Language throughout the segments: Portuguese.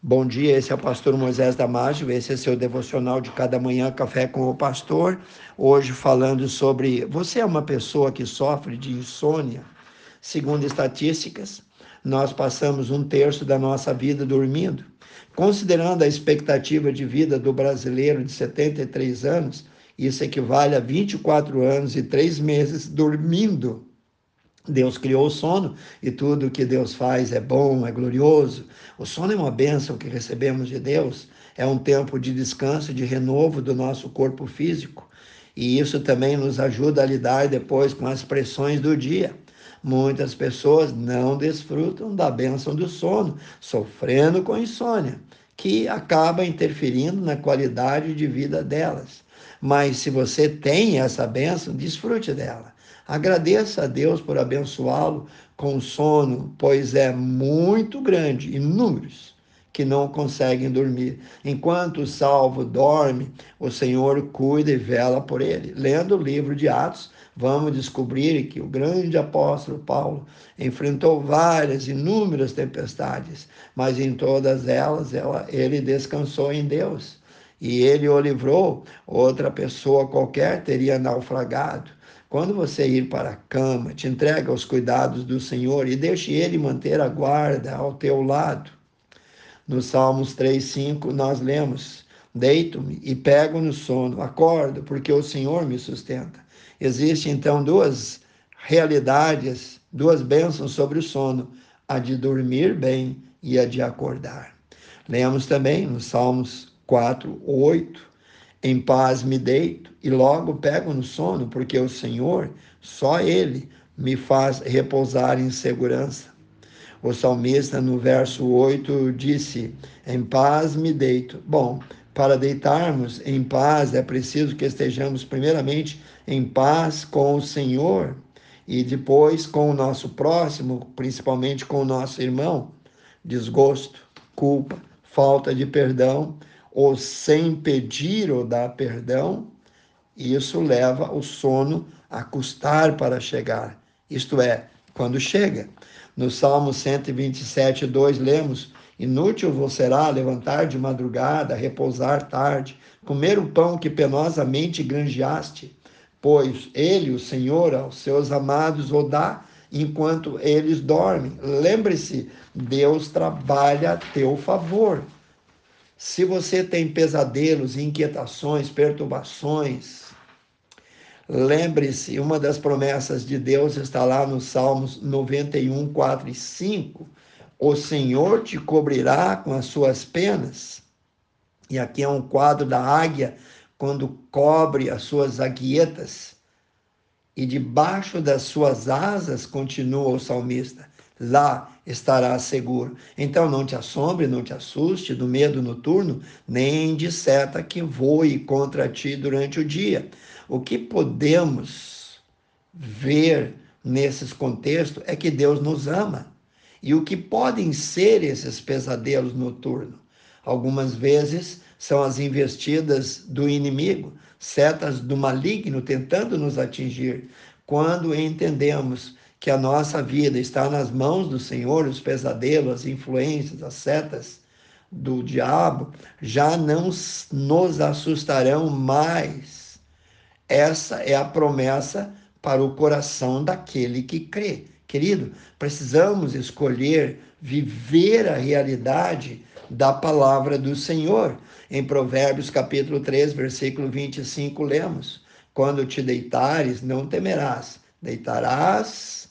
Bom dia, esse é o pastor Moisés Damásio, esse é seu devocional de cada manhã, Café com o Pastor. Hoje falando sobre, você é uma pessoa que sofre de insônia? Segundo estatísticas, nós passamos um terço da nossa vida dormindo. Considerando a expectativa de vida do brasileiro de 73 anos, isso equivale a 24 anos e 3 meses dormindo. Deus criou o sono e tudo que Deus faz é bom, é glorioso. O sono é uma bênção que recebemos de Deus, é um tempo de descanso, de renovo do nosso corpo físico. E isso também nos ajuda a lidar depois com as pressões do dia. Muitas pessoas não desfrutam da bênção do sono, sofrendo com insônia, que acaba interferindo na qualidade de vida delas. Mas se você tem essa bênção, desfrute dela. Agradeça a Deus por abençoá-lo com sono, pois é muito grande, inúmeros que não conseguem dormir. Enquanto o salvo dorme, o Senhor cuida e vela por ele. Lendo o livro de Atos, vamos descobrir que o grande apóstolo Paulo enfrentou várias, inúmeras tempestades, mas em todas elas ela, ele descansou em Deus. E ele o livrou, outra pessoa qualquer teria naufragado. Quando você ir para a cama, te entrega aos cuidados do Senhor e deixe Ele manter a guarda ao teu lado. No Salmos 3,5 nós lemos: Deito-me e pego no sono, acordo, porque o Senhor me sustenta. Existem então duas realidades, duas bênçãos sobre o sono: a de dormir bem e a de acordar. Lemos também no Salmos 4, 8, em paz me deito e logo pego no sono, porque o Senhor, só Ele, me faz repousar em segurança. O salmista, no verso 8, disse: Em paz me deito. Bom, para deitarmos em paz é preciso que estejamos, primeiramente, em paz com o Senhor e depois com o nosso próximo, principalmente com o nosso irmão. Desgosto, culpa, falta de perdão ou sem pedir ou dar perdão, isso leva o sono a custar para chegar. Isto é, quando chega. No Salmo 127, 2, lemos: Inútil vos será levantar de madrugada, repousar tarde, comer o pão que penosamente granjeaste, pois ele, o Senhor, aos seus amados o dá enquanto eles dormem. Lembre-se, Deus trabalha a teu favor. Se você tem pesadelos, inquietações, perturbações, lembre-se, uma das promessas de Deus está lá nos Salmos 91, 4 e 5. O Senhor te cobrirá com as suas penas. E aqui é um quadro da águia quando cobre as suas aguietas. E debaixo das suas asas, continua o salmista, lá estará seguro. Então não te assombre, não te assuste do medo noturno, nem de seta que voe contra ti durante o dia. O que podemos ver nesses contextos é que Deus nos ama. E o que podem ser esses pesadelos noturnos? Algumas vezes são as investidas do inimigo, setas do maligno tentando nos atingir. Quando entendemos que a nossa vida está nas mãos do Senhor, os pesadelos, as influências, as setas do diabo já não nos assustarão mais. Essa é a promessa para o coração daquele que crê. Querido, precisamos escolher viver a realidade da palavra do Senhor. Em Provérbios capítulo 3, versículo 25, lemos: Quando te deitares, não temerás, deitarás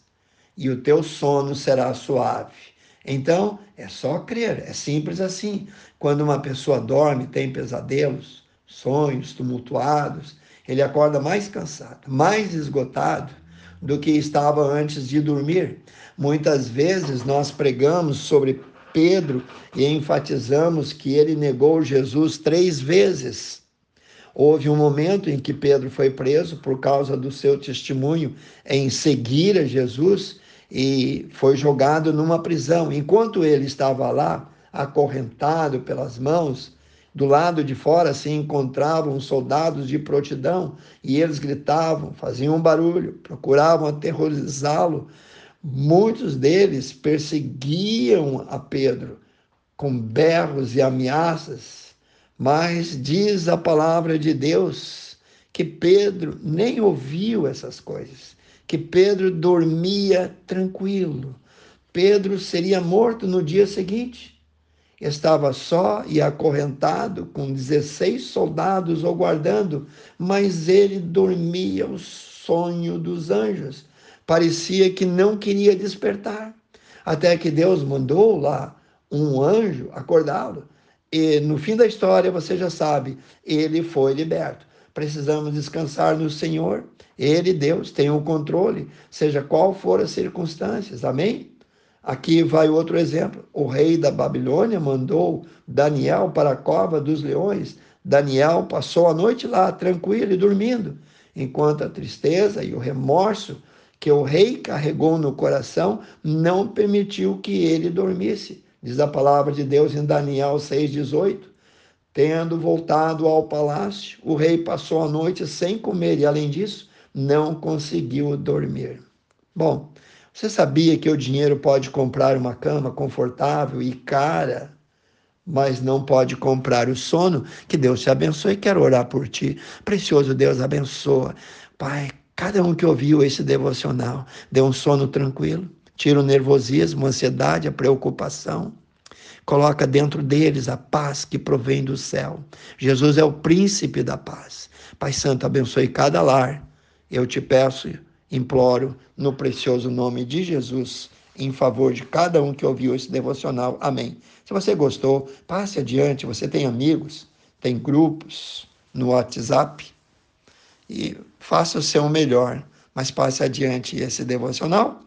e o teu sono será suave. Então, é só crer, é simples assim. Quando uma pessoa dorme, tem pesadelos, sonhos tumultuados, ele acorda mais cansado, mais esgotado do que estava antes de dormir. Muitas vezes nós pregamos sobre Pedro e enfatizamos que ele negou Jesus três vezes. Houve um momento em que Pedro foi preso por causa do seu testemunho em seguir a Jesus e foi jogado numa prisão. Enquanto ele estava lá, acorrentado pelas mãos, do lado de fora se encontravam soldados de prontidão e eles gritavam, faziam um barulho, procuravam aterrorizá-lo. Muitos deles perseguiam a Pedro com berros e ameaças, mas diz a palavra de Deus que Pedro nem ouviu essas coisas, que Pedro dormia tranquilo. Pedro seria morto no dia seguinte. Estava só e acorrentado, com 16 soldados o guardando, mas ele dormia o sonho dos anjos. Parecia que não queria despertar, até que Deus mandou lá um anjo acordá-lo. E no fim da história, você já sabe, ele foi liberto. Precisamos descansar no Senhor. Ele, Deus, tem o controle, seja qual for as circunstâncias. Amém? Aqui vai outro exemplo. O rei da Babilônia mandou Daniel para a cova dos leões. Daniel passou a noite lá, tranquilo e dormindo, enquanto a tristeza e o remorso que o rei carregou no coração não permitiu que ele dormisse. Diz a palavra de Deus em Daniel 6,18. Tendo voltado ao palácio, o rei passou a noite sem comer e, além disso, não conseguiu dormir. Bom, você sabia que o dinheiro pode comprar uma cama confortável e cara, mas não pode comprar o sono? Que Deus te abençoe. Quero orar por ti. Precioso Deus, abençoa. Pai, cada um que ouviu esse devocional, dê um sono tranquilo, tira o nervosismo, a ansiedade, a preocupação. Coloca dentro deles a paz que provém do céu. Jesus é o príncipe da paz. Pai Santo, abençoe cada lar. Eu te peço imploro no precioso nome de Jesus em favor de cada um que ouviu esse devocional. Amém. Se você gostou, passe adiante. Você tem amigos, tem grupos no WhatsApp e faça o seu melhor, mas passe adiante esse devocional.